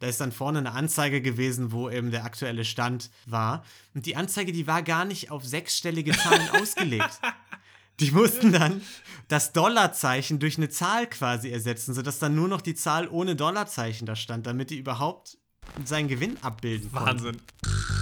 Da ist dann vorne eine Anzeige gewesen, wo eben der aktuelle Stand war. Und die Anzeige, die war gar nicht auf sechsstellige Zahlen ausgelegt. Die mussten dann das Dollarzeichen durch eine Zahl quasi ersetzen, sodass dann nur noch die Zahl ohne Dollarzeichen da stand, damit die überhaupt seinen Gewinn abbilden konnten. Wahnsinn.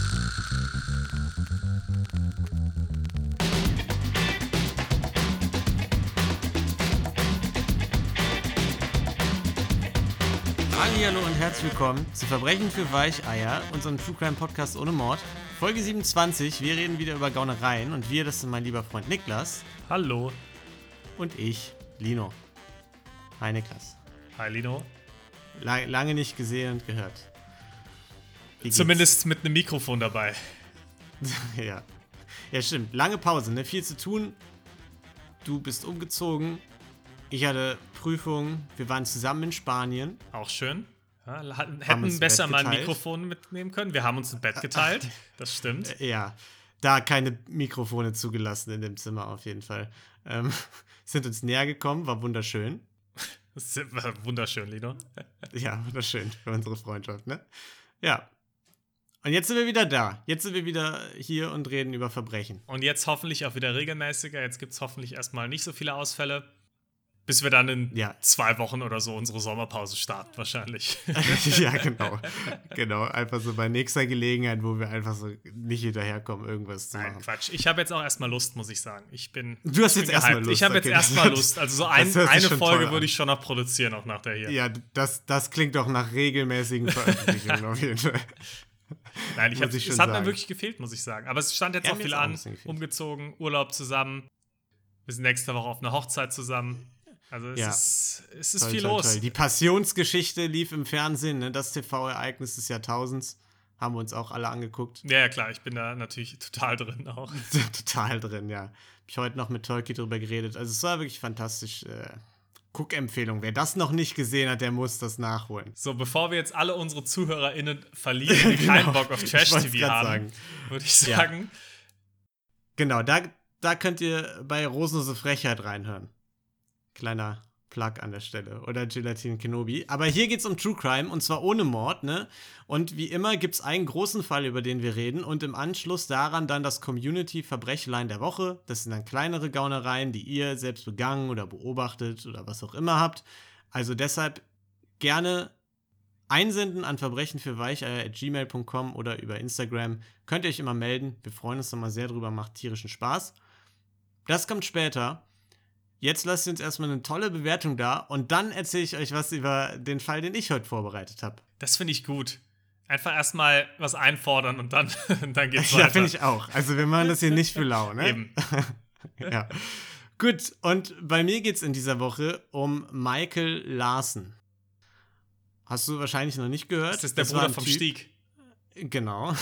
Hallo und herzlich willkommen zu Verbrechen für Weicheier, unserem True Crime Podcast ohne Mord. Folge 27, wir reden wieder über Gaunereien und wir, das sind mein lieber Freund Niklas Hallo. und ich, Lino. Hi Niklas. Hi Lino. La lange nicht gesehen und gehört. Zumindest mit einem Mikrofon dabei. ja. Ja, stimmt. Lange Pause, ne? Viel zu tun. Du bist umgezogen. Ich hatte Prüfungen. Wir waren zusammen in Spanien. Auch schön. Ja, hätten besser mal ein. Mikrofon mitnehmen können. Wir haben uns ein Bett geteilt. Das stimmt. Ja, da keine Mikrofone zugelassen in dem Zimmer auf jeden Fall. Ähm, sind uns näher gekommen, war wunderschön. Das war wunderschön, Lino. Ja, wunderschön für unsere Freundschaft, ne? Ja. Und jetzt sind wir wieder da. Jetzt sind wir wieder hier und reden über Verbrechen. Und jetzt hoffentlich auch wieder regelmäßiger. Jetzt gibt es hoffentlich erstmal nicht so viele Ausfälle. Bis wir dann in Ja. zwei Wochen oder so unsere Sommerpause starten, wahrscheinlich. ja, genau. Genau, einfach so bei nächster Gelegenheit, wo wir einfach so nicht hinterherkommen, irgendwas zu Nein, machen. Quatsch. Ich habe jetzt auch erstmal Lust, muss ich sagen. Ich bin. Du hast jetzt erstmal. Lust, Ich habe jetzt okay. erstmal Lust. Also so ein, eine Folge würde ich schon noch produzieren, auch nach der hier. Ja, das, das klingt doch nach regelmäßigen Veröffentlichungen auf jeden Fall. Nein, ich hab, ich es hat mir sagen. wirklich gefehlt, muss ich sagen. Aber es stand jetzt Ja, auch mir viel an. Umgezogen, Urlaub zusammen. Wir sind nächste Woche auf einer Hochzeit zusammen. Also es Ja. ist, es ist Toll, viel toll, los. toll. Die Passionsgeschichte lief im Fernsehen, ne? das TV-Ereignis des Jahrtausends. Haben wir uns auch alle angeguckt. Ja, ja, klar, ich bin da natürlich total drin auch. Total drin, ja. Hab ich heute noch mit Tolki drüber geredet. Also es war wirklich fantastisch. Äh, Guckempfehlung. Wer das noch nicht gesehen hat, der muss das nachholen. So, bevor wir jetzt alle unsere ZuhörerInnen verlieren, die keinen Genau. Bock auf Trash-TV haben, würde ich Ja. sagen, Genau, da, da könnt ihr bei Rosenlose Frechheit reinhören. Kleiner Plug an der Stelle. Oder Gelatine Kenobi. Aber hier geht's um True Crime und zwar ohne Mord, ne? Und wie immer gibt's einen großen Fall, über den wir reden und im Anschluss daran dann das Community-Verbrechlein der Woche. Das sind dann kleinere Gaunereien, die ihr selbst begangen oder beobachtet oder was auch immer habt. Also deshalb gerne einsenden an Verbrechen für gmail.com oder über Instagram. Könnt ihr euch immer melden. Wir freuen uns nochmal sehr drüber, macht tierischen Spaß. Das kommt später. Jetzt lasst ihr uns erstmal eine tolle Bewertung da und dann erzähle ich euch was über den Fall, den ich heute vorbereitet habe. das finde ich gut. Einfach erstmal was einfordern und dann, dann geht's Ja, weiter. finde ich auch. Also wir machen das hier nicht für lau, ne? Eben. ja. Gut, und bei mir geht es in dieser Woche um Michael Larsen. Hast du wahrscheinlich noch nicht gehört. Das ist der war Bruder vom Typ- Stieg. Genau.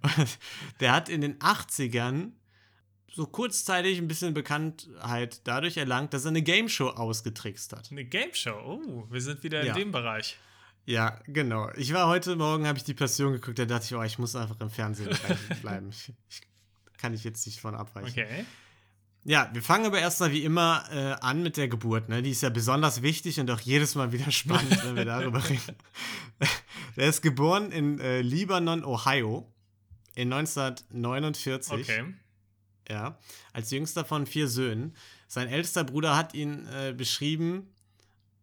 Der hat in den 80ern so kurzzeitig ein bisschen Bekanntheit dadurch erlangt, dass er eine Gameshow ausgetrickst hat. Eine Game Show. Oh, wir sind wieder in Ja. dem Bereich. Ja, genau. Ich war heute Morgen, habe ich die Passion geguckt, da dachte ich, oh, ich muss einfach im Fernsehen bleiben-. Ich, ich, kann ich jetzt nicht von abweichen. Okay. Ja, wir fangen aber erstmal wie immer äh, an mit der Geburt. Ne? Die ist ja besonders wichtig und auch jedes Mal wieder spannend, wenn wir darüber reden. Der ist geboren in äh, Libanon, Ohio in 1949. Okay. Ja, als jüngster von vier Söhnen. Sein ältester Bruder hat ihn äh, beschrieben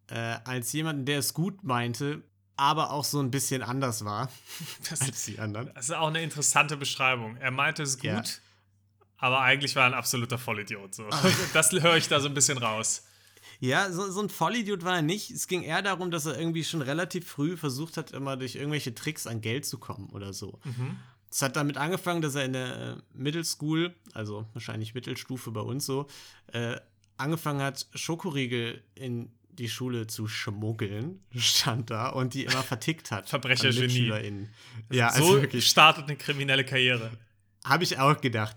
äh, als jemanden, der es gut meinte, aber auch so ein bisschen anders war Das, als die anderen. das ist auch eine interessante Beschreibung. Er meinte es gut, Ja. aber eigentlich war er ein absoluter Vollidiot. So. Das höre ich da so ein bisschen raus. Ja, so, so ein Vollidiot war er nicht. Es ging eher darum, dass er irgendwie schon relativ früh versucht hat, immer durch irgendwelche Tricks an Geld zu kommen oder so. Es hat damit angefangen, dass er in der äh, Middle School, also wahrscheinlich Mittelstufe bei uns so, äh, angefangen hat, Schokoriegel in die Schule zu schmuggeln, stand da, und die immer vertickt hat. Verbrechergenie. Ja, so also wirklich. startet eine kriminelle Karriere. Habe ich auch gedacht.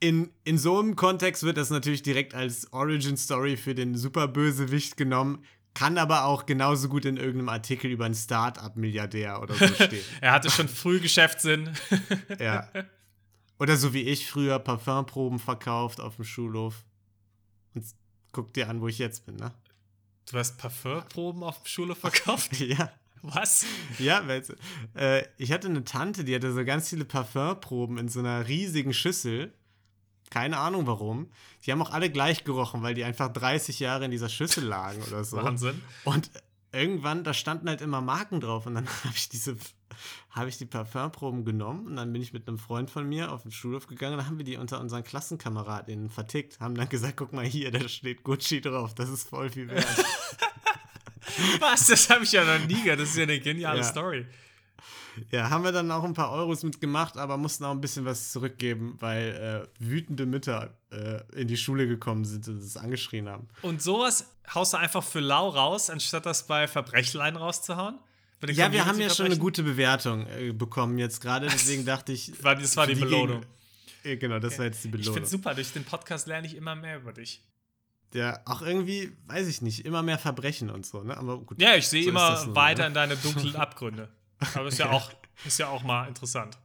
In, in so einem Kontext wird das natürlich direkt als Origin-Story für den Superbösewicht genommen, kann aber auch genauso gut in irgendeinem Artikel über einen Start-up-Milliardär oder so stehen. Er hatte schon früh Geschäftssinn. ja. Oder so wie ich früher Parfumproben verkauft auf dem Schulhof. Und guck dir an, wo ich jetzt bin, ne? Du hast Parfümproben auf dem Schule verkauft? ja. Was? Ja, weil, äh, ich hatte eine Tante, die hatte so ganz viele Parfümproben in so einer riesigen Schüssel. Keine Ahnung warum. Die haben auch alle gleich gerochen, weil die einfach 30 Jahre in dieser Schüssel lagen oder so. Wahnsinn. Und irgendwann, da standen halt immer Marken drauf und dann habe ich diese, habe ich die Parfümproben genommen und dann bin ich mit einem Freund von mir auf den Schulhof gegangen und dann haben wir die unter unseren Klassenkameradinnen vertickt, haben dann gesagt, guck mal hier, da steht Gucci drauf, das ist voll viel wert. Was? Das habe ich ja noch nie gehört. Das ist ja eine geniale Ja. Story. Ja, haben wir dann auch ein paar Euros mitgemacht, aber mussten auch ein bisschen was zurückgeben, weil äh, wütende Mütter äh, in die Schule gekommen sind und es angeschrien haben. Und sowas haust du einfach für lau raus, anstatt das bei Verbrechlein rauszuhauen? Ja, wir haben ja schon eine gute Bewertung äh, bekommen jetzt gerade, deswegen dachte ich. War- das war die für Belohnung. Gegen- genau, das war jetzt die Ich Belohnung. finde super, durch den Podcast lerne ich immer mehr über dich. Ja, auch irgendwie, weiß ich nicht, immer mehr Verbrechen und so, ne? Aber gut. Ja, ich sehe so immer das weiter ne? in deine dunklen Abgründe. Aber ist ja, auch, ist ja auch mal interessant.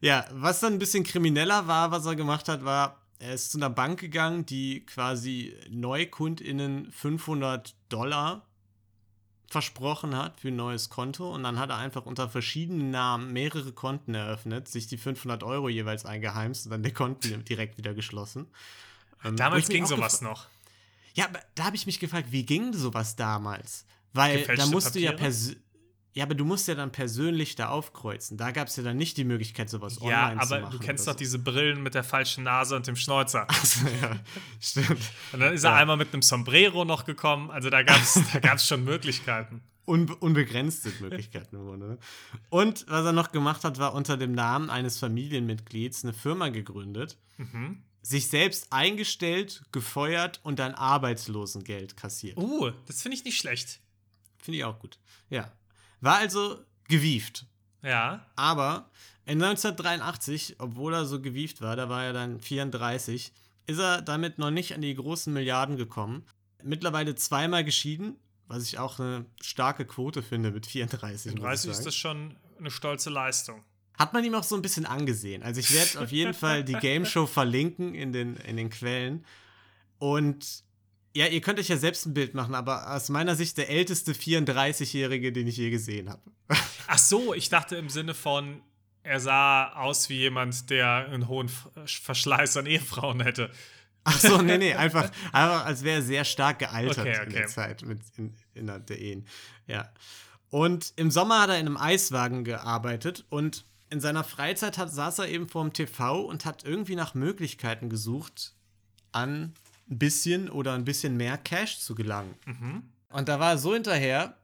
Ja, was dann ein bisschen krimineller war, was er gemacht hat, war, er ist zu einer Bank gegangen, die quasi NeukundInnen 500 Dollar versprochen hat für ein neues Konto und dann hat er einfach unter verschiedenen Namen mehrere Konten eröffnet, sich die 500 Euro jeweils eingeheimst und dann die Konten direkt wieder geschlossen. Ähm, Damals ging sowas noch. Ja, aber da habe ich mich gefragt, wie ging sowas damals? Weil da musst du ja Papiere? persönlich. Ja, aber du musst ja dann persönlich da aufkreuzen. Da gab es ja dann nicht die Möglichkeit, sowas Ja, online zu aber machen. du kennst doch diese Brillen mit der falschen Nase und dem Schnäuzer. so. ja, stimmt. Und dann ist er Ja. einmal mit einem Sombrero noch gekommen. Also da gab es da gab's schon Möglichkeiten. Unbe unbegrenzt sind Möglichkeiten. Ne? Und was er noch gemacht hat, war unter dem Namen eines Familienmitglieds eine Firma gegründet, Mhm. sich selbst eingestellt, gefeuert und dann Arbeitslosengeld kassiert. Uh, das finde ich nicht schlecht. Finde ich auch gut. Ja. War also gewieft. Ja. Aber in 1983, obwohl er so gewieft war, da war er dann 34, ist er damit noch nicht an die großen Milliarden gekommen. Mittlerweile zweimal geschieden, was ich auch eine starke Quote finde mit 34. muss ich 30 ist das schon eine stolze Leistung. Hat man ihm auch so ein bisschen angesehen. Also ich werde auf jeden Fall die Game Show verlinken in den, in den Quellen. Und ja, ihr könnt euch ja selbst ein Bild machen, aber aus meiner Sicht der älteste 34-Jährige, den ich je gesehen habe. Ach so, ich dachte im Sinne von, er sah aus wie jemand, der einen hohen Verschleiß an Ehefrauen hätte. Ach so, nee, nee, einfach, einfach als wäre er sehr stark gealtert Okay, in der okay. Zeit mit in, innerhalb der Ehen. Ja. Und im Sommer hat er in einem Eiswagen gearbeitet und in seiner Freizeit hat, saß er eben vorm TV und hat irgendwie nach Möglichkeiten gesucht, an ein bisschen oder ein bisschen mehr Cash zu gelangen. Mhm. Und da war er so hinterher,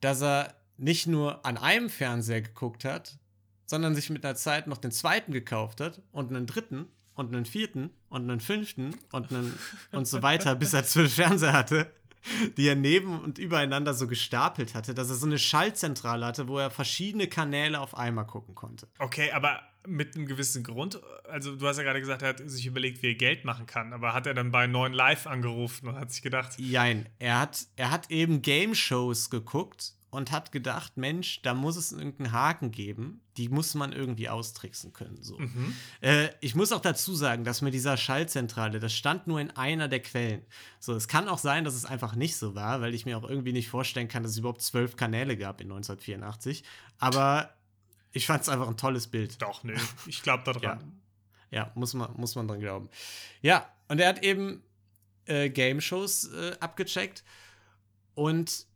dass er nicht nur an einem Fernseher geguckt hat, sondern sich mit einer Zeit noch den zweiten gekauft hat und einen dritten und einen vierten und einen fünften und einen und so weiter, bis er zwölf Fernseher hatte, die er neben und übereinander so gestapelt hatte, dass er so eine Schaltzentrale hatte, wo er verschiedene Kanäle auf einmal gucken konnte. Okay, aber mit einem gewissen Grund. Also, du hast ja gerade gesagt, er hat sich überlegt, wie er Geld machen kann. Aber hat er dann bei 9 Live angerufen und hat sich gedacht, Jein, er hat, er hat eben Game-Shows geguckt und hat gedacht, Mensch, da muss es irgendeinen Haken geben, die muss man irgendwie austricksen können. So. mhm. Äh, ich muss auch dazu sagen, dass mit dieser Schaltzentrale, das stand nur in einer der Quellen. So, es kann auch sein, dass es einfach nicht so war, weil ich mir auch irgendwie nicht vorstellen kann, dass es überhaupt zwölf Kanäle gab in 1984. Aber ich fand es einfach ein tolles Bild. doch, nö, ich glaube da Ja, dran. ja muss, man, muss man dran glauben. Ja, und er hat eben äh, Game-Shows äh, abgecheckt und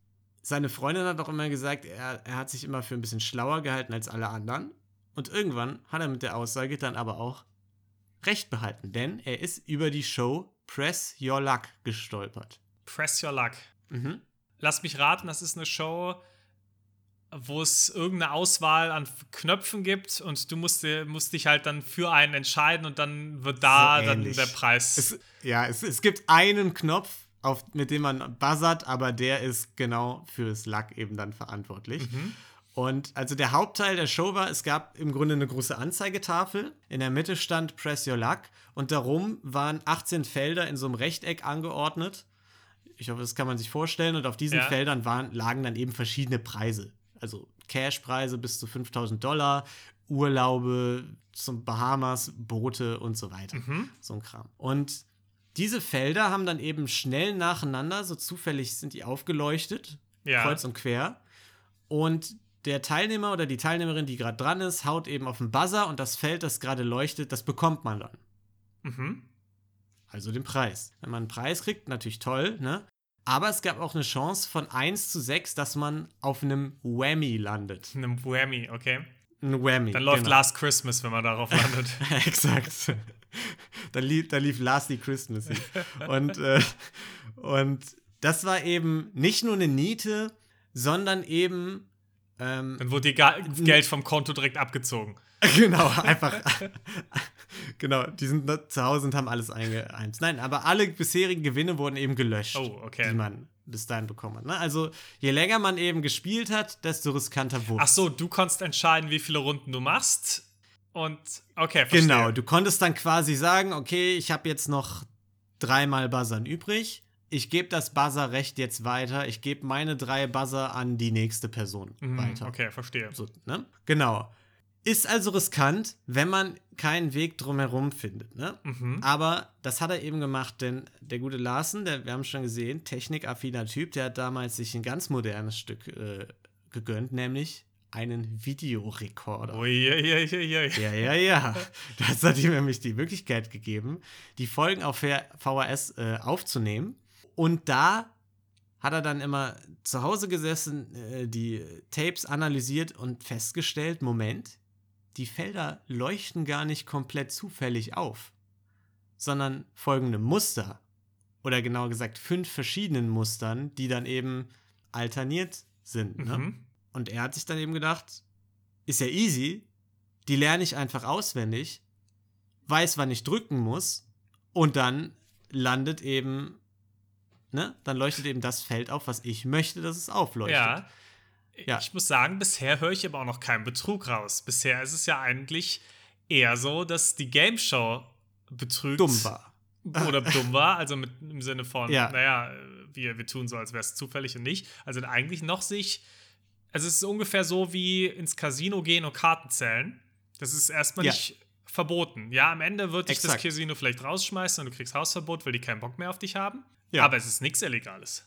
seine Freundin hat auch immer gesagt, er, er hat sich immer für ein bisschen schlauer gehalten als alle anderen. Und irgendwann hat er mit der Aussage dann aber auch recht behalten, denn er ist über die Show Press Your Luck gestolpert. Press your luck. Mhm. Lass mich raten, das ist eine Show, wo es irgendeine Auswahl an Knöpfen gibt und du musst, musst dich halt dann für einen entscheiden und dann wird da So dann der Preis. Es, ja, es, es gibt einen Knopf, auf, mit dem man buzzert, aber der ist genau fürs Luck eben dann verantwortlich. Mhm. Und also der Hauptteil der Show war, es gab im Grunde eine große Anzeigetafel. In der Mitte stand Press Your Luck und darum waren 18 Felder in so einem Rechteck angeordnet. Ich hoffe, das kann man sich vorstellen. Und auf diesen Ja. Feldern waren, lagen dann eben verschiedene Preise. Also Cashpreise bis zu 5000 Dollar, Urlaube zum Bahamas, Boote und so weiter. Mhm. So ein Kram. Und diese Felder haben dann eben schnell nacheinander, so zufällig sind die aufgeleuchtet, Ja. kreuz und quer. Und der Teilnehmer oder die Teilnehmerin, die gerade dran ist, haut eben auf den Buzzer und das Feld, das gerade leuchtet, das bekommt man dann. Mhm. Also den Preis. Wenn man einen Preis kriegt, natürlich toll, ne? Aber es gab auch eine Chance von 1 zu 6, dass man auf einem Whammy landet. Einem Whammy, okay. Ein Whammy. Dann läuft genau. Last Christmas, wenn man darauf landet. Exakt. da, lief, da lief Lastly Christmas. und, äh, und das war eben nicht nur eine Niete, sondern eben. Ähm, Dann wurde dir Geld vom Konto direkt abgezogen. Genau, einfach. genau, die sind zu Hause und haben alles eingeheimst. Nein, aber alle bisherigen Gewinne wurden eben gelöscht, oh, okay. die man bis dahin bekommen hat. Ne? Also je länger man eben gespielt hat, desto riskanter wurde Ach so, du konntest entscheiden, wie viele Runden du machst. Und okay, verstehe. Genau, du konntest dann quasi sagen, okay, ich habe jetzt noch dreimal Buzzern übrig. Ich gebe das Buzzer-Recht jetzt weiter. Ich gebe meine drei Buzzer an die nächste Person Mhm, weiter. Okay, verstehe. So, ne? Genau. Ist also riskant, wenn man keinen Weg drumherum findet. Ne? Mhm. Aber das hat er eben gemacht, denn der gute Larsen, der, wir haben schon gesehen, technikaffiner Typ, der hat damals sich ein ganz modernes Stück äh, gegönnt, nämlich einen Videorekorder. Uiuiuiui. Ja, ja, ja. Das hat ihm nämlich die Möglichkeit gegeben, die Folgen auf VHS äh, aufzunehmen. Und da hat er dann immer zu Hause gesessen, äh, die Tapes analysiert und festgestellt, Moment, die Felder leuchten gar nicht komplett zufällig auf, sondern folgende Muster. Oder genauer gesagt fünf verschiedenen Mustern, die dann eben alterniert sind. Ne? Mhm. Und er hat sich dann eben gedacht, ist ja easy, die lerne ich einfach auswendig, weiß, wann ich drücken muss und dann landet eben, ne, dann leuchtet eben das Feld auf, was ich möchte, dass es aufleuchtet. Ja. Ja. Ich muss sagen, bisher höre ich aber auch noch keinen Betrug raus. Bisher ist es ja eigentlich eher so, dass die Game Show betrügt. Dumm war. Oder dumm war, also mit, im Sinne von, Ja. naja, wir, wir tun so, als wäre es zufällig und nicht. Also eigentlich noch sich, also es ist ungefähr so wie ins Casino gehen und Karten zählen. Das ist erstmal Ja. nicht verboten. Ja, am Ende wird dich das Exakt. Casino vielleicht rausschmeißen und du kriegst Hausverbot, weil die keinen Bock mehr auf dich haben. Ja. Aber es ist nichts Illegales.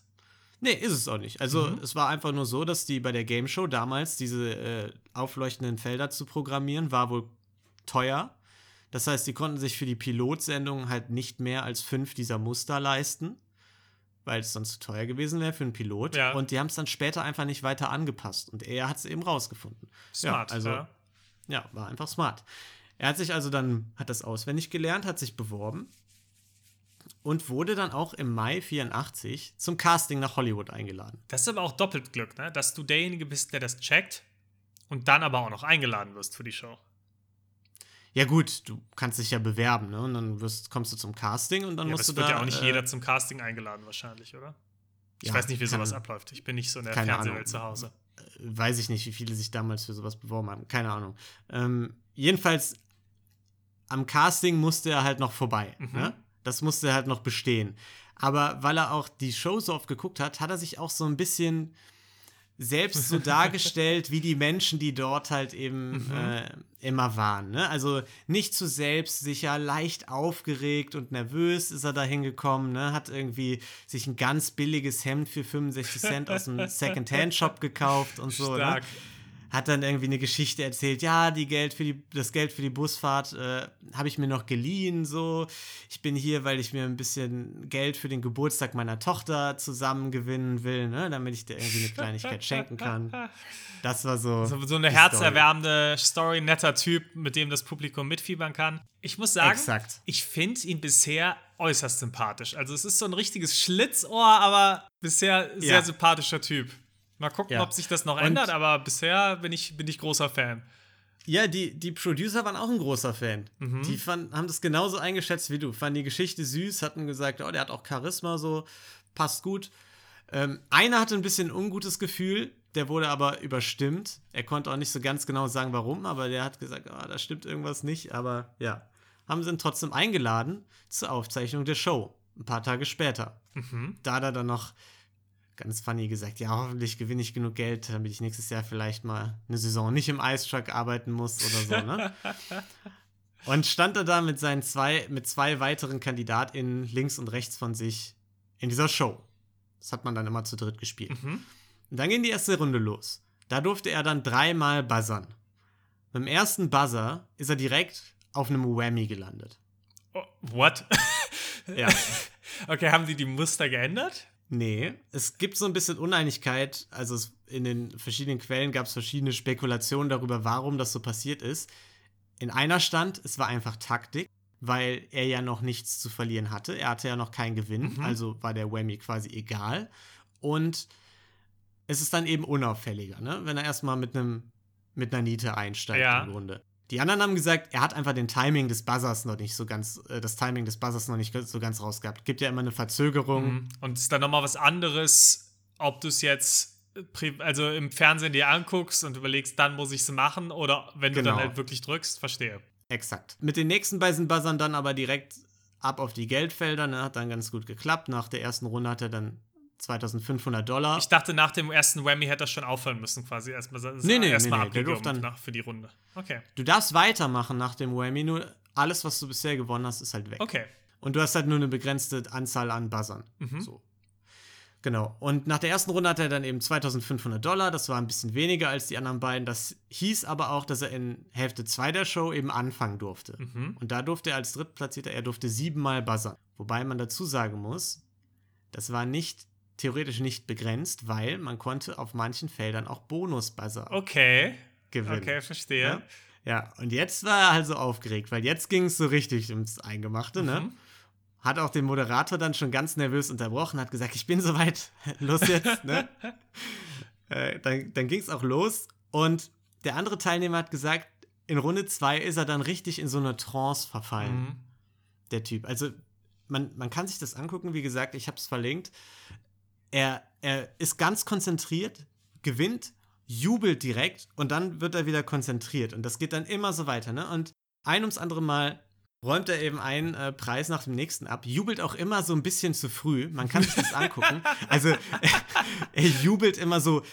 Nee, ist es auch nicht. Also Mhm. es war einfach nur so, dass die bei der Game Show damals diese äh, aufleuchtenden Felder zu programmieren, war wohl teuer. Das heißt, die konnten sich für die Pilotsendung halt nicht mehr als fünf dieser Muster leisten, weil es sonst zu teuer gewesen wäre für einen Pilot. Ja. Und die haben es dann später einfach nicht weiter angepasst. Und er hat es eben rausgefunden. Smart. Ja, also ja. ja, war einfach smart. Er hat sich also dann, hat das auswendig gelernt, hat sich beworben und wurde dann auch im Mai 84 zum Casting nach Hollywood eingeladen. Das ist aber auch doppelt Glück, ne? dass du derjenige bist, der das checkt und dann aber auch noch eingeladen wirst für die Show. Ja gut, du kannst dich ja bewerben, ne? Und dann wirst, kommst du zum Casting und dann Ja, musst das du wird da. ja auch nicht äh, jeder zum Casting eingeladen, wahrscheinlich, oder? Ich ja, weiß nicht, wie sowas keine- abläuft. Ich bin nicht so in der Fernsehwelt Ahnung. zu Hause. Weiß ich nicht, wie viele sich damals für sowas beworben haben. Keine Ahnung. Ähm, jedenfalls, am Casting musste er halt noch vorbei. Mhm. Ne? Das musste halt noch bestehen. Aber weil er auch die Show so oft geguckt hat, hat er sich auch so ein bisschen selbst so dargestellt, wie die Menschen, die dort halt eben Mhm. äh, immer waren. Ne? Also nicht zu selbstsicher, leicht aufgeregt und nervös ist er da hingekommen. Ne? Hat irgendwie sich ein ganz billiges Hemd für 65 Cent aus einem Second-Hand-Shop gekauft und so. Ne? Hat dann irgendwie eine Geschichte erzählt, ja, die Geld für die, das Geld für die Busfahrt äh, habe ich mir noch geliehen, so. Ich bin hier, weil ich mir ein bisschen Geld für den Geburtstag meiner Tochter zusammengewinnen will, ne, damit ich dir irgendwie eine Kleinigkeit schenken kann. Das war so. So, so eine herzerwärmende Story, netter Typ, mit dem das Publikum mitfiebern kann. Ich muss sagen, Exakt. ich finde ihn bisher äußerst sympathisch. Also es ist so ein richtiges Schlitzohr, aber bisher sehr Ja. sympathischer Typ. Mal gucken, Ja. ob sich das noch Und- ändert, aber bisher bin ich, bin ich großer Fan. Ja, die, die Producer waren auch ein großer Fan. Mhm. Die fand, haben das genauso eingeschätzt wie du. Fanden die Geschichte süß, hatten gesagt, oh, der hat auch Charisma, so, passt gut. Ähm, einer hatte ein bisschen ein ungutes Gefühl, der wurde aber überstimmt. Er konnte auch nicht so ganz genau sagen, warum, aber der hat gesagt, oh, da stimmt irgendwas nicht. Aber ja, haben sie ihn trotzdem eingeladen zur Aufzeichnung der Show. Ein paar Tage später. Mhm. Da hat er dann noch ganz funny gesagt, ja, hoffentlich gewinne ich genug Geld, damit ich nächstes Jahr vielleicht mal eine Saison nicht im Ice Truck arbeiten muss oder so, ne? Und stand er da mit seinen zwei, mit zwei weiteren KandidatInnen links und rechts von sich in dieser Show. Das hat man dann immer zu dritt gespielt. Mhm. Und dann ging die erste Runde los. Da durfte er dann dreimal buzzern. Beim ersten Buzzer ist er direkt auf einem Whammy gelandet. Oh, what? Ja. okay, haben die die Muster geändert? Nee, es gibt so ein bisschen Uneinigkeit. Also es, in den verschiedenen Quellen gab es verschiedene Spekulationen darüber, warum das so passiert ist. In einer stand, es war einfach Taktik, weil er ja noch nichts zu verlieren hatte. Er hatte ja noch keinen Gewinn, Mhm. also war der Whammy quasi egal. Und es ist dann eben unauffälliger, ne? wenn er erstmal mit einem mit einer Niete einsteigt Ja. im Grunde. Die anderen haben gesagt, er hat einfach den Timing des Buzzers noch nicht so ganz, äh, das Timing des Buzzers noch nicht so ganz rausgehabt. Gibt ja immer eine Verzögerung. Mhm. Und es ist dann nochmal was anderes, ob du es jetzt pri- also im Fernsehen dir anguckst und überlegst, dann muss ich es machen oder wenn du Genau. dann halt wirklich drückst, verstehe. Exakt. Mit den nächsten beiden Buzzern dann aber direkt ab auf die Geldfelder. Ne? Hat dann ganz gut geklappt. Nach der ersten Runde hat er dann 2500 Dollar. Ich dachte, nach dem ersten Whammy hätte er schon aufhören müssen, quasi erstmal Nee, nee, erstmal nee, nee, der dann- nach, für die Runde. Okay. du darfst weitermachen nach dem Whammy, nur alles, was du bisher gewonnen hast, ist halt weg. Okay. Und du hast halt nur eine begrenzte Anzahl an Buzzern. Mhm. So. Genau. Und nach der ersten Runde hat er dann eben 2500 Dollar. Das war ein bisschen weniger als die anderen beiden. Das hieß aber auch, dass er in Hälfte 2 der Show eben anfangen durfte. Mhm. Und da durfte er als Drittplatzierter, er durfte siebenmal buzzern. Wobei man dazu sagen muss, das war nicht, theoretisch nicht begrenzt, weil man konnte auf manchen Feldern auch Bonus-Buzzer Okay. gewinnen. Okay, verstehe. Ja? ja, und jetzt war er also aufgeregt, weil jetzt ging es so richtig ums Eingemachte, ne? Mhm. Hat auch den Moderator dann schon ganz nervös unterbrochen, hat gesagt, ich bin soweit, los jetzt, ne? äh, dann dann ging es auch los und der andere Teilnehmer hat gesagt, in Runde 2 ist er dann richtig in so eine Trance verfallen Mhm. der Typ. Also man, man kann sich das angucken, wie gesagt, ich habe es verlinkt. Er, er ist ganz konzentriert, gewinnt, jubelt direkt und dann wird er wieder konzentriert. Und das geht dann immer so weiter. Ne? Und ein ums andere Mal räumt er eben einen äh, Preis nach dem nächsten ab, jubelt auch immer so ein bisschen zu früh. Man kann sich das angucken. Also er jubelt immer so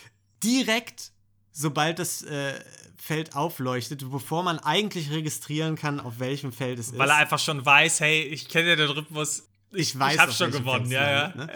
direkt, sobald das äh, Feld aufleuchtet, bevor man eigentlich registrieren kann, auf welchem Feld es ist. Weil er einfach schon weiß, hey, ich kenne ja den Rhythmus. Ich weiß, ich hab auf schon gewonnen, ja, ja. landet, ne?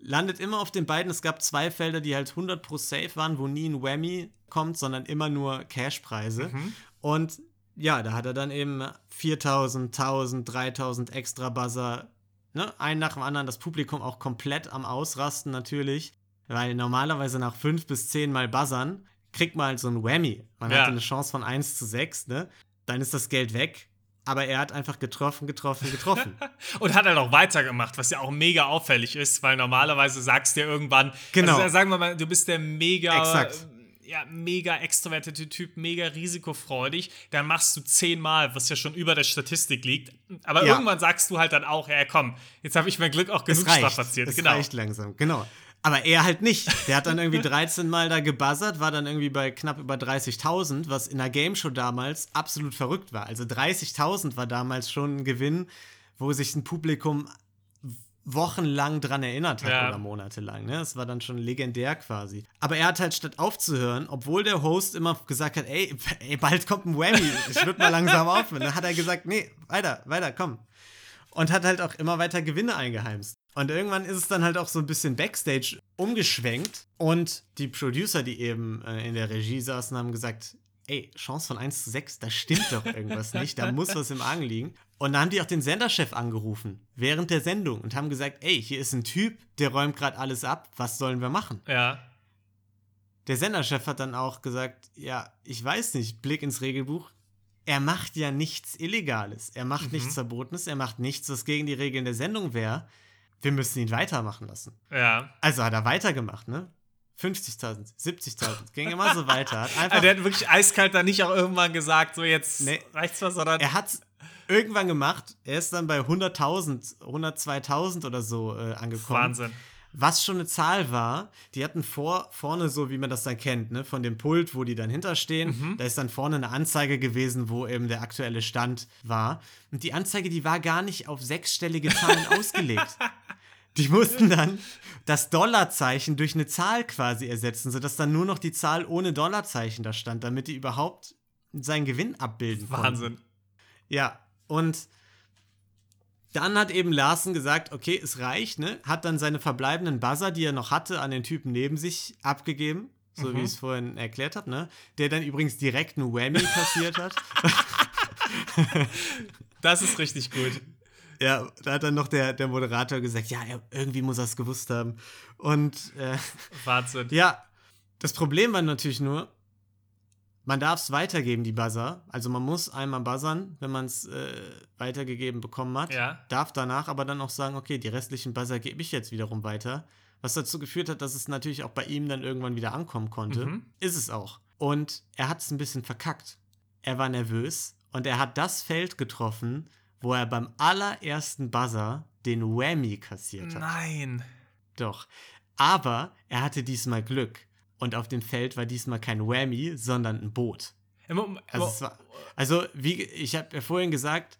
Landet immer auf den beiden. Es gab zwei Felder, die halt 100 pro safe waren, wo nie ein Whammy kommt, sondern immer nur Cashpreise. Mhm. Und ja, da hat er dann eben 4000, 1000, 3000 extra Buzzer, ne? Einen nach dem anderen, das Publikum auch komplett am Ausrasten natürlich, weil normalerweise nach fünf bis zehn Mal Buzzern kriegt man halt so ein Whammy. Man Ja. hatte eine Chance von 1 zu 6, ne? Dann ist das Geld weg. Aber er hat einfach getroffen, getroffen, getroffen. Und hat halt auch weitergemacht, was ja auch mega auffällig ist, weil normalerweise sagst du ja irgendwann, Genau. also sagen wir mal, du bist der mega, Exakt. äh, ja, mega extrovertierte Typ, mega risikofreudig, dann machst du zehnmal, was ja schon über der Statistik liegt. Aber Ja. irgendwann sagst du halt dann auch, ja komm, jetzt habe ich mein Glück auch genug strapaziert. Es Genau. reicht langsam, genau. Aber er halt nicht. Der hat dann irgendwie 13 Mal da gebuzzert, war dann irgendwie bei knapp über 30.000, was in der Game Show damals absolut verrückt war. Also 30.000 war damals schon ein Gewinn, wo sich ein Publikum wochenlang dran erinnert hat Ja. oder monatelang. Ne? Das war dann schon legendär quasi. Aber er hat halt statt aufzuhören, obwohl der Host immer gesagt hat, ey, ey bald kommt ein Whammy, ich würde mal langsam aufhören. Dann hat er gesagt, nee, weiter, weiter, komm und hat halt auch immer weiter Gewinne eingeheimst. Und irgendwann ist es dann halt auch so ein bisschen Backstage umgeschwenkt und die Producer, die eben äh, in der Regie saßen, haben gesagt, ey, Chance von 1 zu 6, da stimmt doch irgendwas nicht, da muss was im Argen liegen. Und dann haben die auch den Senderchef angerufen, während der Sendung und haben gesagt, ey, hier ist ein Typ, der räumt gerade alles ab, was sollen wir machen? Ja. Der Senderchef hat dann auch gesagt, ja, ich weiß nicht, Blick ins Regelbuch, er macht ja nichts Illegales, er macht Mhm. nichts Verbotenes, er macht nichts, was gegen die Regeln der Sendung wäre. Wir müssen ihn weitermachen lassen. Ja. Also hat er weitergemacht, ne? 50.000, 70.000, ging immer so weiter. Hat Also einfach, der hat wirklich eiskalt dann nicht auch irgendwann gesagt, so jetzt Nee. reicht's was, sondern er hat irgendwann gemacht, er ist dann bei 100.000, 102.000 oder so äh, angekommen. Wahnsinn. Was schon eine Zahl war, die hatten vor, vorne so, wie man das dann kennt, ne, von dem Pult, wo die dann hinterstehen, Mhm. da ist dann vorne eine Anzeige gewesen, wo eben der aktuelle Stand war. Und die Anzeige, die war gar nicht auf sechsstellige Zahlen ausgelegt. Die mussten dann das Dollarzeichen durch eine Zahl quasi ersetzen, sodass dann nur noch die Zahl ohne Dollarzeichen da stand, damit die überhaupt seinen Gewinn abbilden konnten. Wahnsinn. Ja, und dann hat eben Larsen gesagt, okay, es reicht, ne? Hat dann seine verbleibenden Buzzer, die er noch hatte, an den Typen neben sich abgegeben. so Mhm. wie ich es vorhin erklärt habe, ne? Der dann übrigens direkt einen Whammy kassiert hat. Das ist richtig gut. Ja, da hat dann noch der, der Moderator gesagt, ja, irgendwie muss er es gewusst haben. Und äh, Wahnsinn. ja, das Problem war natürlich nur, man darf es weitergeben, die Buzzer. Also man muss einmal buzzern, wenn man es äh, weitergegeben bekommen hat. Ja. Darf danach aber dann auch sagen, okay, die restlichen Buzzer gebe ich jetzt wiederum weiter. Was dazu geführt hat, dass es natürlich auch bei ihm dann irgendwann wieder ankommen konnte. Mhm. Ist es auch. Und er hat es ein bisschen verkackt. Er war nervös und er hat das Feld getroffen, wo er beim allerersten Buzzer den Whammy kassiert hat. Nein. Doch. Aber er hatte diesmal Glück. Und auf dem Feld war diesmal kein Whammy, sondern ein Boot. Also, war, also wie ich habe ja vorhin gesagt,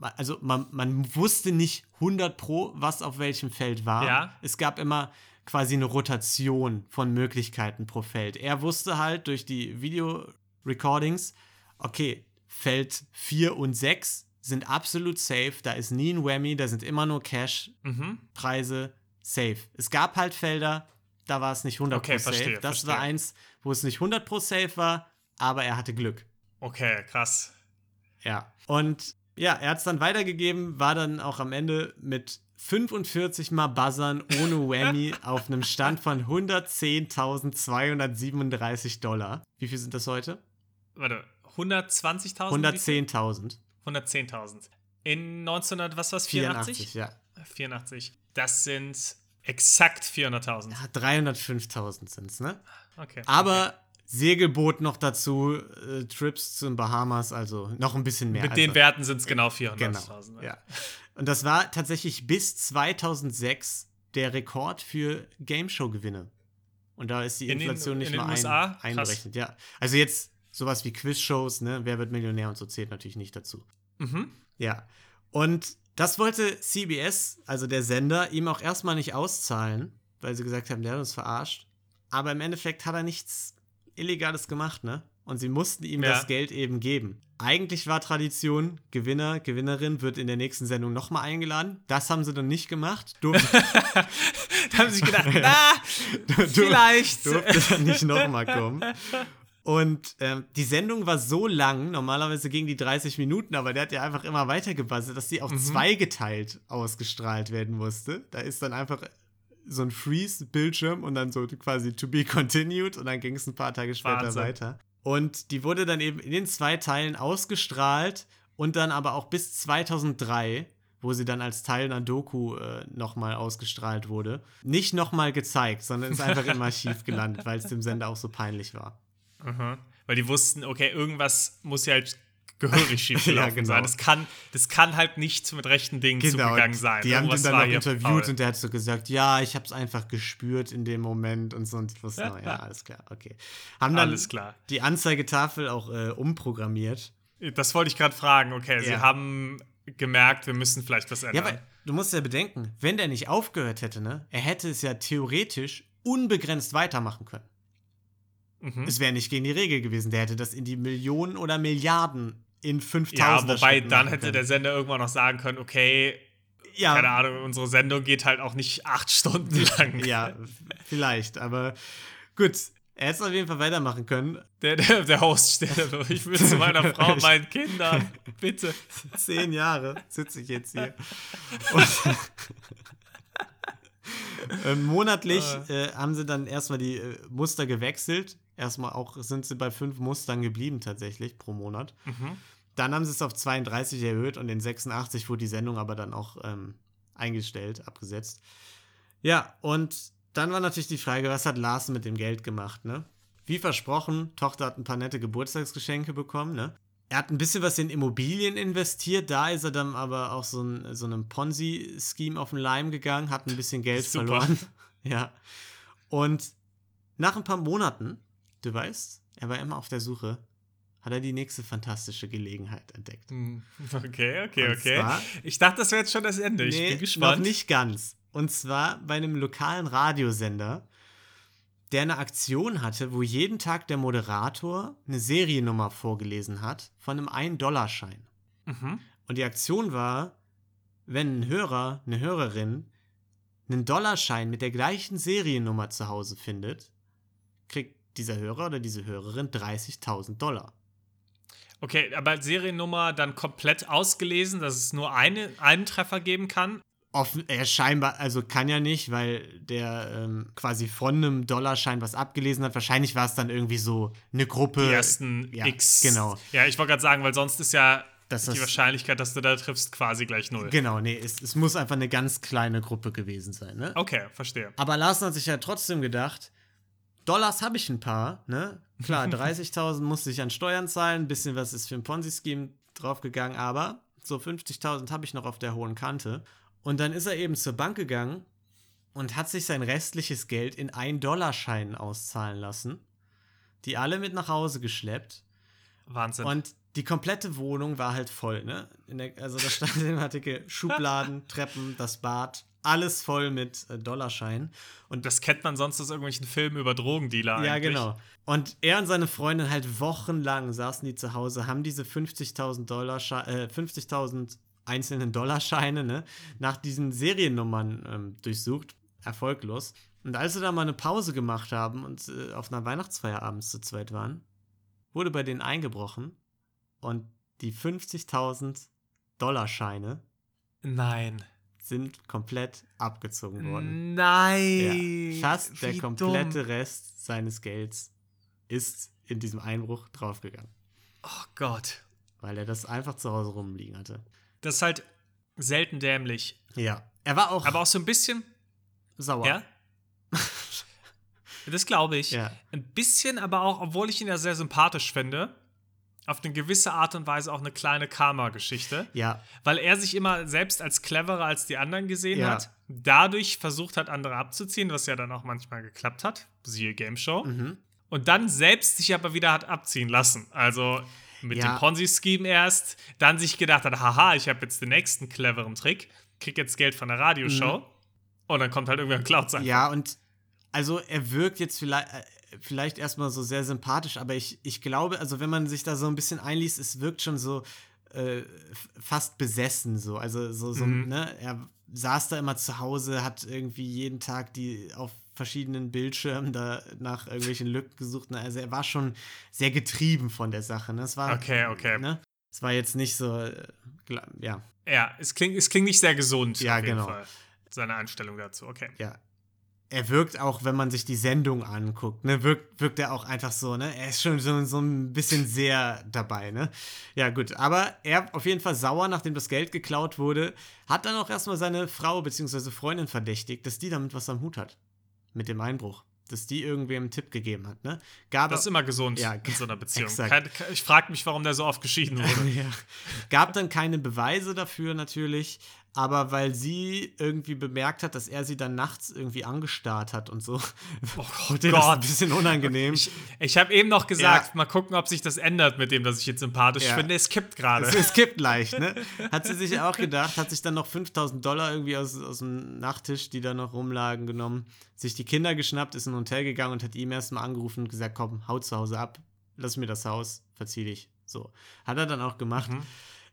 also man, man wusste nicht 100 pro, was auf welchem Feld war. Ja. Es gab immer quasi eine Rotation von Möglichkeiten pro Feld. Er wusste halt durch die Video-Recordings, okay, Feld 4 und 6 sind absolut safe, da ist nie ein Whammy, da sind immer nur Cash-Preise, mhm. safe. Es gab halt Felder, da war es nicht 100 Okay, pro safe. verstehe, das war verstehe. eins, wo es nicht 100 pro safe war, aber er hatte Glück. Okay, krass. Ja. Und ja, er hat es dann weitergegeben, war dann auch am Ende mit 45 Mal Buzzern ohne Whammy auf einem Stand von 110.237 Dollar. Wie viel sind das heute? Warte, 120.000? 110.000. 110.000. In 1900, was war's? 84? 84, ja. 84. Das sind exakt 400.000. ja 305.000 sind es, ne? Okay. Aber Segelboot noch dazu, äh, Trips zu den Bahamas, also noch ein bisschen mehr. Mit also, den Werten sind es genau Genau. 400.000. ne? Ja. Und das war tatsächlich bis 2006 der Rekord für Game-Show-Gewinne. Und da ist die In den- Inflation nicht in mal ein, einberechnet. Ja. Also jetzt sowas wie Quiz-Shows, ne? Wer wird Millionär und so zählt natürlich nicht dazu. Mhm. Ja. Und das wollte CBS, also der Sender, ihm auch erstmal nicht auszahlen, weil sie gesagt haben, der hat uns verarscht. Aber im Endeffekt hat er nichts Illegales gemacht, ne? Und sie mussten ihm Ja. das Geld eben geben. Eigentlich war Tradition, Gewinner, Gewinnerin wird in der nächsten Sendung nochmal eingeladen. Das haben sie dann nicht gemacht. Durfte, Da haben sie sich gedacht, na, vielleicht. durfte dann nicht nochmal kommen. Und ähm, die Sendung war so lang, normalerweise ging die 30 Minuten, aber der hat ja einfach immer weiter gebuzzert, dass die auf Mhm. zweigeteilt ausgestrahlt werden musste. Da ist dann einfach so ein Freeze-Bildschirm und dann so quasi to be continued und dann ging es ein paar Tage später Wahnsinn. weiter. Und die wurde dann eben in den zwei Teilen ausgestrahlt und dann aber auch bis 2003, wo sie dann als Teil einer Doku äh, nochmal ausgestrahlt wurde, nicht nochmal gezeigt, sondern ist einfach im Archiv gelandet, weil es dem Sender auch so peinlich war. Mhm. Weil die wussten, okay, irgendwas muss ja halt gehörig schief Ja, genau. sein. Das kann, das kann halt nicht mit rechten Dingen zugegangen sein. Die haben ihn dann noch interviewt faul. und der hat so gesagt, ja, ich habe es einfach gespürt in dem Moment und so und ich wusste, noch, ja, alles klar, okay. Haben dann Alles klar. die Anzeigetafel auch äh, umprogrammiert. Das wollte ich gerade fragen. Okay, sie Ja. haben gemerkt, wir müssen vielleicht was Ja, ändern. weil du musst ja bedenken, wenn der nicht aufgehört hätte, ne, er hätte es ja theoretisch unbegrenzt weitermachen können. Mhm. Es wäre nicht gegen die Regel gewesen. Der hätte das in die Millionen oder Milliarden in 5000 Ja, wobei dann hätte der Sender irgendwann noch sagen können, okay, ja, keine Ahnung, unsere Sendung geht halt auch nicht acht Stunden lang. ja, vielleicht, aber gut. Er hätte es auf jeden Fall weitermachen können. Der, der, der Host steht da ich will zu meiner Frau meinen Kindern, bitte. Zehn Jahre sitze ich jetzt hier. Und äh, monatlich äh, haben sie dann erstmal die äh, Muster gewechselt. Erstmal auch sind sie bei fünf Mustern geblieben tatsächlich pro Monat. Mhm. Dann haben sie es auf 32 erhöht und in 86 wurde die Sendung aber dann auch ähm, eingestellt, abgesetzt. Ja, und dann war natürlich die Frage, was hat Lars mit dem Geld gemacht, ne? Wie versprochen, Tochter hat ein paar nette Geburtstagsgeschenke bekommen, ne? Er hat ein bisschen was in Immobilien investiert, da ist er dann aber auch so, ein, so einem Ponzi-Scheme auf den Leim gegangen, hat ein bisschen Geld Super. verloren. ja. Und nach ein paar Monaten, du weißt, er war immer auf der Suche, hat er die nächste fantastische Gelegenheit entdeckt. Hm, Okay, okay, Und okay. zwar- Ich dachte, das wäre jetzt schon das Ende. Ich Nee, bin gespannt. Noch nicht ganz. Und zwar bei einem lokalen Radiosender, der eine Aktion hatte, wo jeden Tag der Moderator eine Seriennummer vorgelesen hat von einem 1-Dollar-Schein. Mhm. Und die Aktion war, wenn ein Hörer, eine Hörerin einen Dollarschein mit der gleichen Seriennummer zu Hause findet, kriegt dieser Hörer oder diese Hörerin 30.000 Dollar. Okay, aber Seriennummer dann komplett ausgelesen, dass es nur eine, einen Treffer geben kann. Offen, er scheinbar, also kann ja nicht, weil der ähm, quasi von einem Dollarschein was abgelesen hat. Wahrscheinlich war es dann irgendwie so eine Gruppe. Die ersten ja, X. Genau. Ja, ich wollte gerade sagen, weil sonst ist ja Das die Wahrscheinlichkeit, dass du da triffst, quasi gleich null. Genau, nee, es, es muss einfach eine ganz kleine Gruppe gewesen sein, ne? Okay, verstehe. Aber Larsen hat sich ja trotzdem gedacht, Dollars habe ich ein paar, ne? Klar, 30.000 musste ich an Steuern zahlen, ein bisschen was ist für ein Ponzi-Scheme draufgegangen, aber so 50.000 habe ich noch auf der hohen Kante. Und dann ist er eben zur Bank gegangen und hat sich sein restliches Geld in 1-Dollar-Scheinen auszahlen lassen, die alle mit nach Hause geschleppt. Wahnsinn. Und die komplette Wohnung war halt voll, ne? In der, also da stand im Artikel Schubladen, Treppen, das Bad, alles voll mit äh, Dollarscheinen. Und das kennt man sonst aus irgendwelchen Filmen über Drogendealer ja, eigentlich. genau. Und er und seine Freundin halt wochenlang saßen die zu Hause, haben diese 50.000 Dollar, äh, 50.000 einzelnen Dollarscheine, ne, nach diesen Seriennummern ähm, durchsucht, erfolglos. Und als sie dann mal eine Pause gemacht haben und äh, auf einer Weihnachtsfeier abends zu zweit waren, wurde bei denen eingebrochen und die 50.000 Dollarscheine Nein. Sind komplett abgezogen worden. Nein. Ja, fast der komplette dumm. Rest seines Gelds ist in diesem Einbruch draufgegangen, Oh Gott. weil er das einfach zu Hause rumliegen hatte. Das ist halt selten dämlich. Ja, er war auch, Aber auch so ein bisschen. sauer. Ja? das glaube ich. Ja. Ein bisschen, aber auch, obwohl ich ihn ja sehr sympathisch finde, auf eine gewisse Art und Weise auch eine kleine Karma-Geschichte. Ja, Weil er sich immer selbst als cleverer als die anderen gesehen Ja. hat, dadurch versucht hat, andere abzuziehen, was ja dann auch manchmal geklappt hat, siehe Game Show. Mhm. Und dann selbst sich aber wieder hat abziehen lassen. Also mit Ja. dem Ponzi-Scheme erst, dann sich gedacht hat, haha, ich habe jetzt den nächsten cleveren Trick, krieg jetzt Geld von der Radioshow. Und dann kommt halt irgendwer und klaut sein. Mhm. ja, und also er wirkt jetzt vielleicht, äh, vielleicht erstmal so sehr sympathisch, aber ich, ich glaube, also wenn man sich da so ein bisschen einliest, es wirkt schon so äh, fast besessen so. Also so, so Mhm. ne, er saß da immer zu Hause, hat irgendwie jeden Tag die auf verschiedenen Bildschirmen da nach irgendwelchen Lücken gesucht. Also er war schon sehr getrieben von der Sache. Ne? Es war, Okay, okay. Ne? Es war jetzt nicht so, äh, ja, Ja, es klingt, es klingt nicht sehr gesund. Ja, auf jeden genau. Fall. Seine Einstellung dazu, okay. ja. Er wirkt auch, wenn man sich die Sendung anguckt, ne, wirkt, wirkt er auch einfach so, ne? Er ist schon so, so ein bisschen sehr dabei, ne? Ja, gut. Aber er auf jeden Fall sauer, nachdem das Geld geklaut wurde, hat dann auch erstmal seine Frau bzw. Freundin verdächtigt, dass die damit was am Hut hat. Mit dem Einbruch. Dass die irgendwem einen Tipp gegeben hat, ne? Gab Das ist immer gesund Ja, in so einer Beziehung. kein- ich frage mich, warum der so oft geschieden wurde. ja. Gab dann keine Beweise dafür natürlich, aber weil sie irgendwie bemerkt hat, dass er sie dann nachts irgendwie angestarrt hat und so, Oh wurde das ein bisschen unangenehm. Ich, ich habe eben noch gesagt, Ja. mal gucken, ob sich das ändert mit dem, dass ich jetzt sympathisch Ja. finde. Es kippt gerade. Es, es kippt leicht, ne? Hat sie sich auch gedacht, hat sich dann noch 5000 Dollar irgendwie aus, aus dem Nachttisch, die da noch rumlagen, genommen, sich die Kinder geschnappt, ist in ein Hotel gegangen und hat ihm erstmal angerufen und gesagt: Komm, hau zu Hause ab, lass mir das Haus, verzieh dich. So. Hat er dann auch gemacht. Mhm.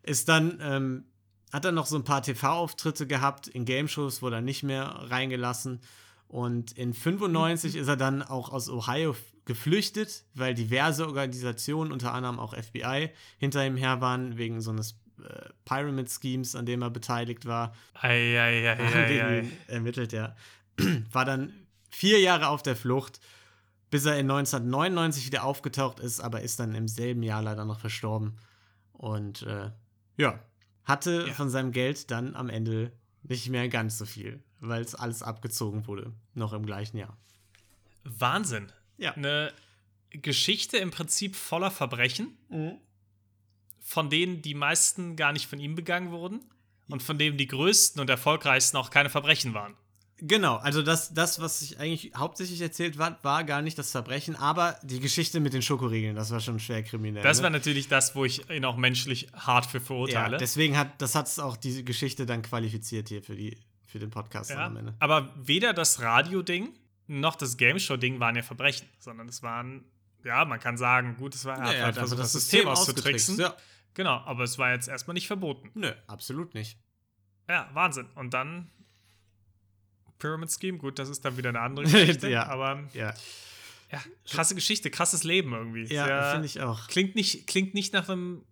Ist dann, ähm, hat dann noch so ein paar TV-Auftritte gehabt, in Game-Shows wurde er nicht mehr reingelassen. Und in 95 ist er dann auch aus Ohio geflüchtet, weil diverse Organisationen, unter anderem auch FBI, hinter ihm her waren, wegen so eines äh, Pyramid-Schemes, an dem er beteiligt war. Ei, ei, ei, Haben ei, gegen ei. ihn ermittelt, ja. War dann vier Jahre auf der Flucht, bis er in 1999 wieder aufgetaucht ist, aber ist dann im selben Jahr leider noch verstorben. Und äh, ja, hatte Ja. von seinem Geld dann am Ende nicht mehr ganz so viel, weil es alles abgezogen wurde, noch im gleichen Jahr. Wahnsinn. Ja. Eine Geschichte im Prinzip voller Verbrechen, von denen die meisten gar nicht von ihm begangen wurden und von denen die größten und erfolgreichsten auch keine Verbrechen waren. Genau, also das, das, was ich eigentlich hauptsächlich erzählt war, war gar nicht das Verbrechen, aber die Geschichte mit den Schokoriegeln, das war schon schwer kriminell. Das ne? war natürlich das, wo ich ihn auch menschlich hart für verurteile. Ja, deswegen hat das hat's auch diese Geschichte dann qualifiziert hier für die für den Podcast Ja, am Ende. aber weder das Radio-Ding noch das Game-Show-Ding waren ja Verbrechen, sondern es waren, ja, man kann sagen, gut, es war er hat halt versucht, das System auszutricksen. Ja. Genau, aber es war jetzt erstmal nicht verboten. Nö, absolut nicht. Ja, Wahnsinn. Und dann Pyramid Scheme, gut, das ist dann wieder eine andere Geschichte. Ja. Aber Ja. Ja, krasse Geschichte, krasses Leben irgendwie. Ja, finde ich auch. Klingt nicht, klingt nicht nach einem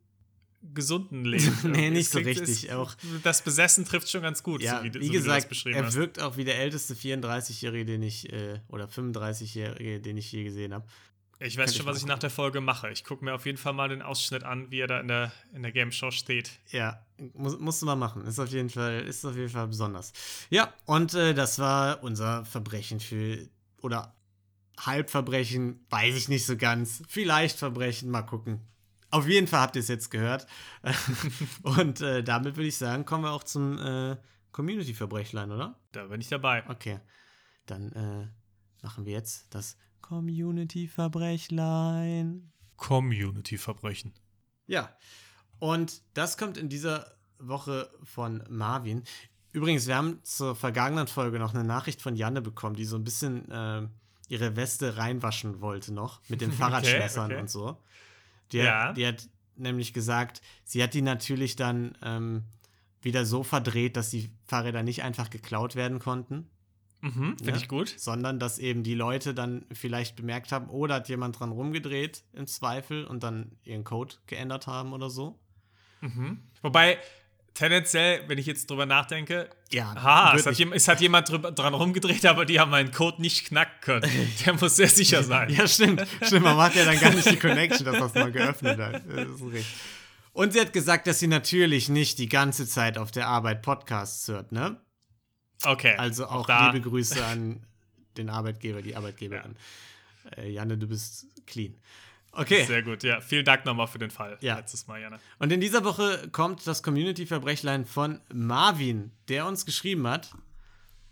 gesunden Leben. nee, nicht so klingt, richtig. Ist, auch. Das Besessen trifft schon ganz gut. Ja, so wie, wie so gesagt, wie er hast. wirkt auch wie der älteste 34-Jährige, den ich, äh, oder 35-Jährige, den ich je gesehen habe. Ich weiß schon, was ich nach der Folge mache. Ich gucke mir auf jeden Fall mal den Ausschnitt an, wie er da in der, in der Game Show steht. Ja, muss, musst du mal machen. Ist auf jeden Fall, ist auf jeden Fall besonders. Ja, und äh, das war unser Verbrechen für, oder Halbverbrechen, weiß ich nicht so ganz. Vielleicht Verbrechen, mal gucken. Auf jeden Fall habt ihr es jetzt gehört. und äh, damit würde ich sagen, kommen wir auch zum äh, Community-Verbrechlein, oder? Da bin ich dabei. Okay. Dann äh, machen wir jetzt das Community-Verbrechlein. Community-Verbrechen. Ja. Und das kommt in dieser Woche von Marvin. Übrigens, wir haben zur vergangenen Folge noch eine Nachricht von Janne bekommen, die so ein bisschen äh, ihre Weste reinwaschen wollte noch mit den Fahrradschlössern okay. und so. Die, Ja. hat, die hat nämlich gesagt, sie hat die natürlich dann ähm, wieder so verdreht, dass die Fahrräder nicht einfach geklaut werden konnten, Mhm, finde Ja. ich gut. sondern dass eben die Leute dann vielleicht bemerkt haben, oh, da hat jemand dran rumgedreht im Zweifel und dann ihren Code geändert haben oder so. Mhm. Wobei, tendenziell, wenn ich jetzt drüber nachdenke, Ja, Aha, es hat, es hat jemand drüber, dran rumgedreht, aber die haben meinen Code nicht knacken können. Der muss sehr sicher sein. Ja, stimmt. Stimmt, man macht ja dann gar nicht die Connection, dass das mal geöffnet hat. Und sie hat gesagt, dass sie natürlich nicht die ganze Zeit auf der Arbeit Podcasts hört, ne? Okay. Also auch da- liebe Grüße an den Arbeitgeber, die Arbeitgeberin. Äh, Janne, du bist clean. Okay. Sehr gut, ja. Vielen Dank nochmal für den Fall. Ja. Letztes Mal, Janne. Und in dieser Woche kommt das Community-Verbrechlein von Marvin, der uns geschrieben hat.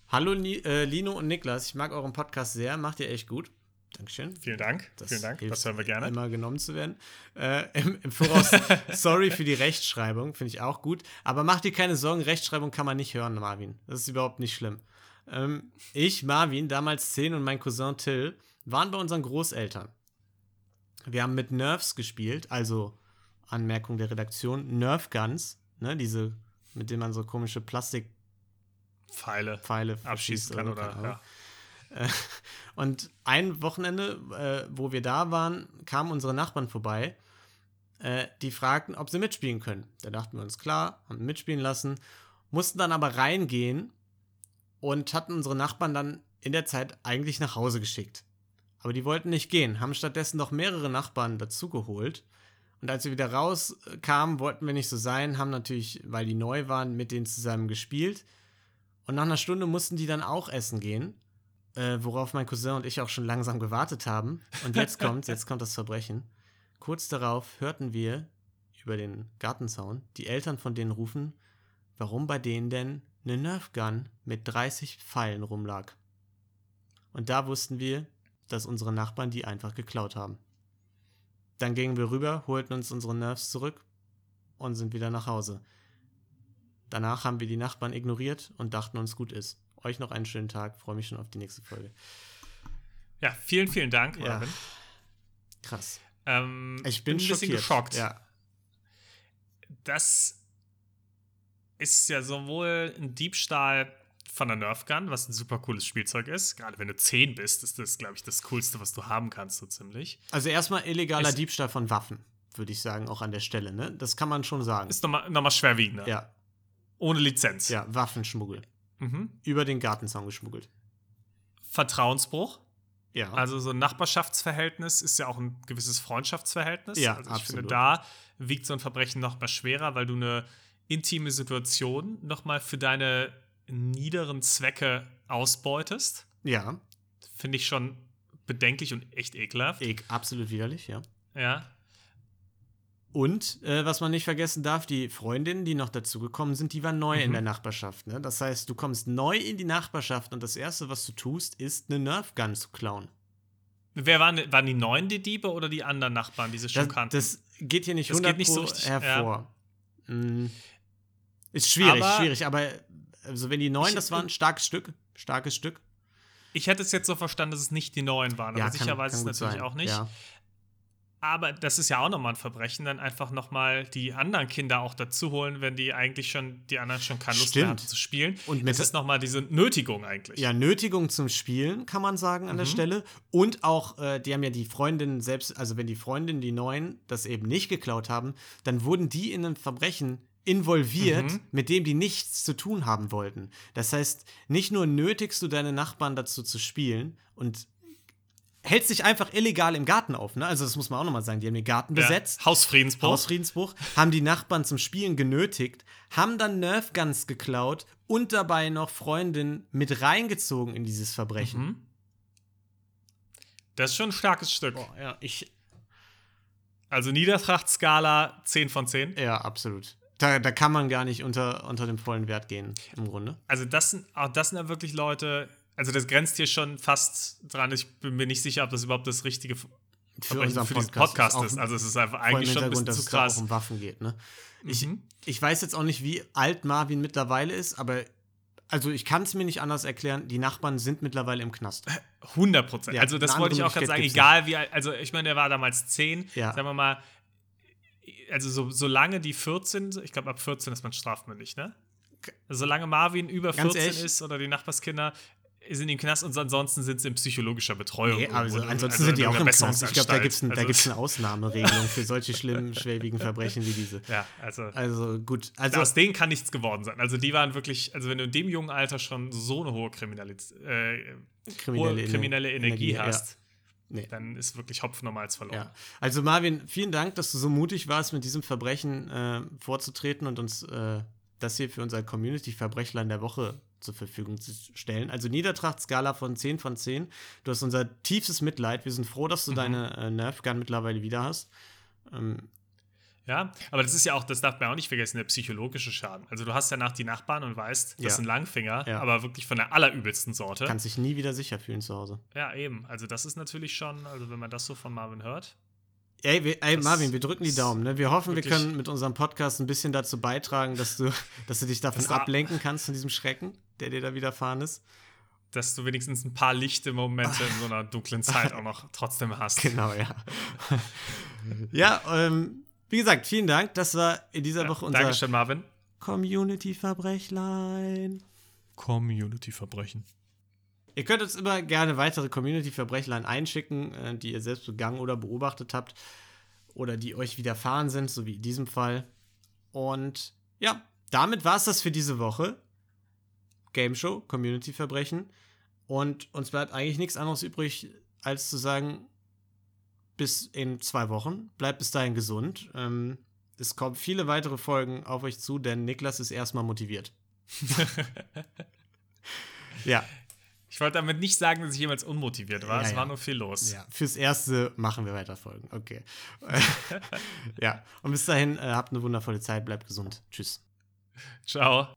Hallo Ni äh, Lino und Niklas, ich mag euren Podcast sehr, macht ihr echt gut. Dankeschön. Vielen Dank. Vielen Dank. Das hören wir gerne. Immer genommen zu werden. Äh, im, Im Voraus, sorry für die Rechtschreibung, finde ich auch gut. Aber mach dir keine Sorgen, Rechtschreibung kann man nicht hören, Marvin. Das ist überhaupt nicht schlimm. Ähm, ich, Marvin, damals 10 und mein Cousin Till waren bei unseren Großeltern. Wir haben mit Nerfs gespielt, also Anmerkung der Redaktion, Nerf Guns, ne, diese, mit denen man so komische Plastikpfeile Pfeile abschießen kann oder. Ahnung. Ja. Und ein Wochenende, äh, wo wir da waren, kamen unsere Nachbarn vorbei. Äh, die fragten, ob sie mitspielen können. Da dachten wir uns, klar, haben mitspielen lassen, mussten dann aber reingehen und hatten unsere Nachbarn dann in der Zeit eigentlich nach Hause geschickt. Aber die wollten nicht gehen, haben stattdessen noch mehrere Nachbarn dazugeholt. Und als wir wieder rauskamen, wollten wir nicht so sein, haben natürlich, weil die neu waren, mit denen zusammen gespielt. Und nach einer Stunde mussten die dann auch essen gehen äh, worauf mein Cousin und ich auch schon langsam gewartet haben. Und jetzt kommt, jetzt kommt das Verbrechen. Kurz darauf hörten wir über den Gartenzaun die Eltern von denen rufen, warum bei denen denn eine Nerfgun mit 30 Pfeilen rumlag. Und da wussten wir, dass unsere Nachbarn die einfach geklaut haben. Dann gingen wir rüber, holten uns unsere Nerfs zurück und sind wieder nach Hause. Danach haben wir die Nachbarn ignoriert und dachten uns gut ist. Euch noch einen schönen Tag, freue mich schon auf die nächste Folge. ja, vielen, vielen Dank, Ja. Marvin. Krass. Ähm, Ich bin, ein bisschen schockiert. geschockt. Ja. Das ist ja sowohl ein Diebstahl von der Nerf Gun, was ein super cooles Spielzeug ist. Gerade wenn du 10 bist, ist das, glaube ich, das Coolste, was du haben kannst, so ziemlich. Also erstmal illegaler Ist- Diebstahl von Waffen, würde ich sagen, auch an der Stelle, ne? Das kann man schon sagen. Ist nochmal noch mal schwerwiegender. ja, Ohne Lizenz. ja, Waffenschmuggel. Mhm. Über den Gartenzaun geschmuggelt. Vertrauensbruch. Ja. Also so ein Nachbarschaftsverhältnis ist ja auch ein gewisses Freundschaftsverhältnis. Ja, also ich finde, absolut. da wiegt so ein Verbrechen noch mal schwerer, weil du eine intime Situation noch mal für deine niederen Zwecke ausbeutest. ja, Finde ich schon bedenklich und echt ekelhaft. eh, absolut widerlich, ja. Ja. Und äh, was man nicht vergessen darf, die Freundinnen, die noch dazugekommen sind, die waren neu in Mhm. der Nachbarschaft. Ne? Das heißt, du kommst neu in die Nachbarschaft und das Erste, was du tust, ist eine Nerfgun zu klauen. Wer waren, waren die neuen die Diebe oder die anderen Nachbarn, die sie schon Das, kannten? das geht hier nicht Das 100 geht nicht so richtig, hervor. Mm. Ist schwierig, Aber- schwierig. Aber also wenn die neuen, Ich- das war ein starkes Stück, starkes Stück. ich hätte es jetzt so verstanden, dass es nicht die neuen waren, aber sicher weiß es gut natürlich sein. auch nicht. Ja. Aber das ist ja auch nochmal ein Verbrechen, dann einfach nochmal die anderen Kinder auch dazu holen, wenn die eigentlich schon, die anderen schon keine Lust Stimmt. mehr hatten zu spielen. Und mit- das ist nochmal diese Nötigung eigentlich. Ja, Nötigung zum Spielen, kann man sagen an der Stelle. Und auch, äh, die haben ja die Freundinnen selbst, also wenn die Freundinnen, die Neuen, das eben nicht geklaut haben, dann wurden die in ein Verbrechen involviert, mit dem die nichts zu tun haben wollten. Das heißt, nicht nur nötigst du deine Nachbarn dazu zu spielen und hältst dich einfach illegal im Garten auf, ne? Also das muss man auch nochmal sagen, die haben den Garten Ja. besetzt. Hausfriedensbruch. Hausfriedensbruch, haben die Nachbarn zum Spielen genötigt, haben dann Nerf Guns geklaut und dabei noch Freundin mit reingezogen in dieses Verbrechen. Mhm. Das ist schon ein starkes Stück. Boah, ja, ich, Also Niedertrachtskala 10 von 10. ja, absolut. Da, da kann man gar nicht unter, unter dem vollen Wert gehen, im Grunde. Also das sind, auch das sind ja wirklich Leute, also das grenzt hier schon fast dran. Ich bin mir nicht sicher, ob das überhaupt das richtige Für Verbrechen unseren für diesen Podcast Podcast ist. Also es ist einfach eigentlich schon ein bisschen dass zu es da auch krass. um Waffen geht, ne? Ich, Mhm. ich weiß jetzt auch nicht, wie alt Marvin mittlerweile ist, aber also ich kann es mir nicht anders erklären, die Nachbarn sind mittlerweile im Knast. 100 Prozent. Ja, also das wollte ich auch gerade sagen, egal wie alt, also ich meine, der war damals 10, Ja. sagen wir mal, also so, solange die 14, ich glaube ab 14 ist man strafmündig, ne? Solange Marvin über Ganz 14 ehrlich? ist oder die Nachbarskinder sind im Knast und ansonsten sind sie in psychologischer Betreuung. Nee, also ansonsten also sind die auch im Knast. Ich glaube, da gibt es ein, gibt's eine Ausnahmeregelung für solche schlimmen, schwerwiegen Verbrechen wie diese. Ja, also Also gut, also aus denen kann nichts geworden sein. Also die waren wirklich, also wenn du in dem jungen Alter schon so eine hohe Kriminalität, äh, hohe kriminelle Energie, ja. hast, Nee. dann ist wirklich Hopfen nochmals verloren. Ja. Also Marvin, vielen Dank, dass du so mutig warst, mit diesem Verbrechen äh, vorzutreten und uns äh, das hier für unser Community-Verbrechlein der Woche zur Verfügung zu stellen. Also Niedertracht-Skala von 10 von 10. Du hast unser tiefstes Mitleid. Wir sind froh, dass Mhm. du deine äh, Nerfgun mittlerweile wieder hast. Ähm, Ja, aber das ist ja auch, das darf man auch nicht vergessen, der psychologische Schaden. Also du hast danach die Nachbarn und weißt, das Ja. sind Langfinger, Ja. aber wirklich von der allerübelsten Sorte. kannst dich nie wieder sicher fühlen zu Hause. ja, eben. Also das ist natürlich schon, also wenn man das so von Marvin hört. Ey, wir, ey Marvin, wir drücken die Daumen. Ne? Wir hoffen, wir können mit unserem Podcast ein bisschen dazu beitragen, dass du, dass du dich davon ablenken kannst von diesem Schrecken, der dir da widerfahren ist. Dass du wenigstens ein paar lichte Momente in so einer dunklen Zeit auch noch trotzdem hast. Genau, ja. ja, ähm, wie gesagt, vielen Dank. Das war in dieser Woche unser Dankeschön, Marvin. Community-Verbrechlein. Community-Verbrechen. Ihr könnt uns immer gerne weitere Community-Verbrechlein einschicken, äh, die ihr selbst begangen oder beobachtet habt oder die euch widerfahren sind, so wie in diesem Fall. Und ja, damit war es das für diese Woche. Game Show, Community-Verbrechen. Und uns bleibt eigentlich nichts anderes übrig, als zu sagen, bis in zwei Wochen. Bleibt bis dahin gesund. Ähm, es kommen viele weitere Folgen auf euch zu, denn Niklas ist erstmal motiviert. ja. Ich wollte damit nicht sagen, dass ich jemals unmotiviert war. Ja, es ja. war nur viel los. Ja, fürs Erste machen wir weiter Folgen. Okay. ja, und bis dahin, äh, habt eine wundervolle Zeit, bleibt gesund. Tschüss. Ciao.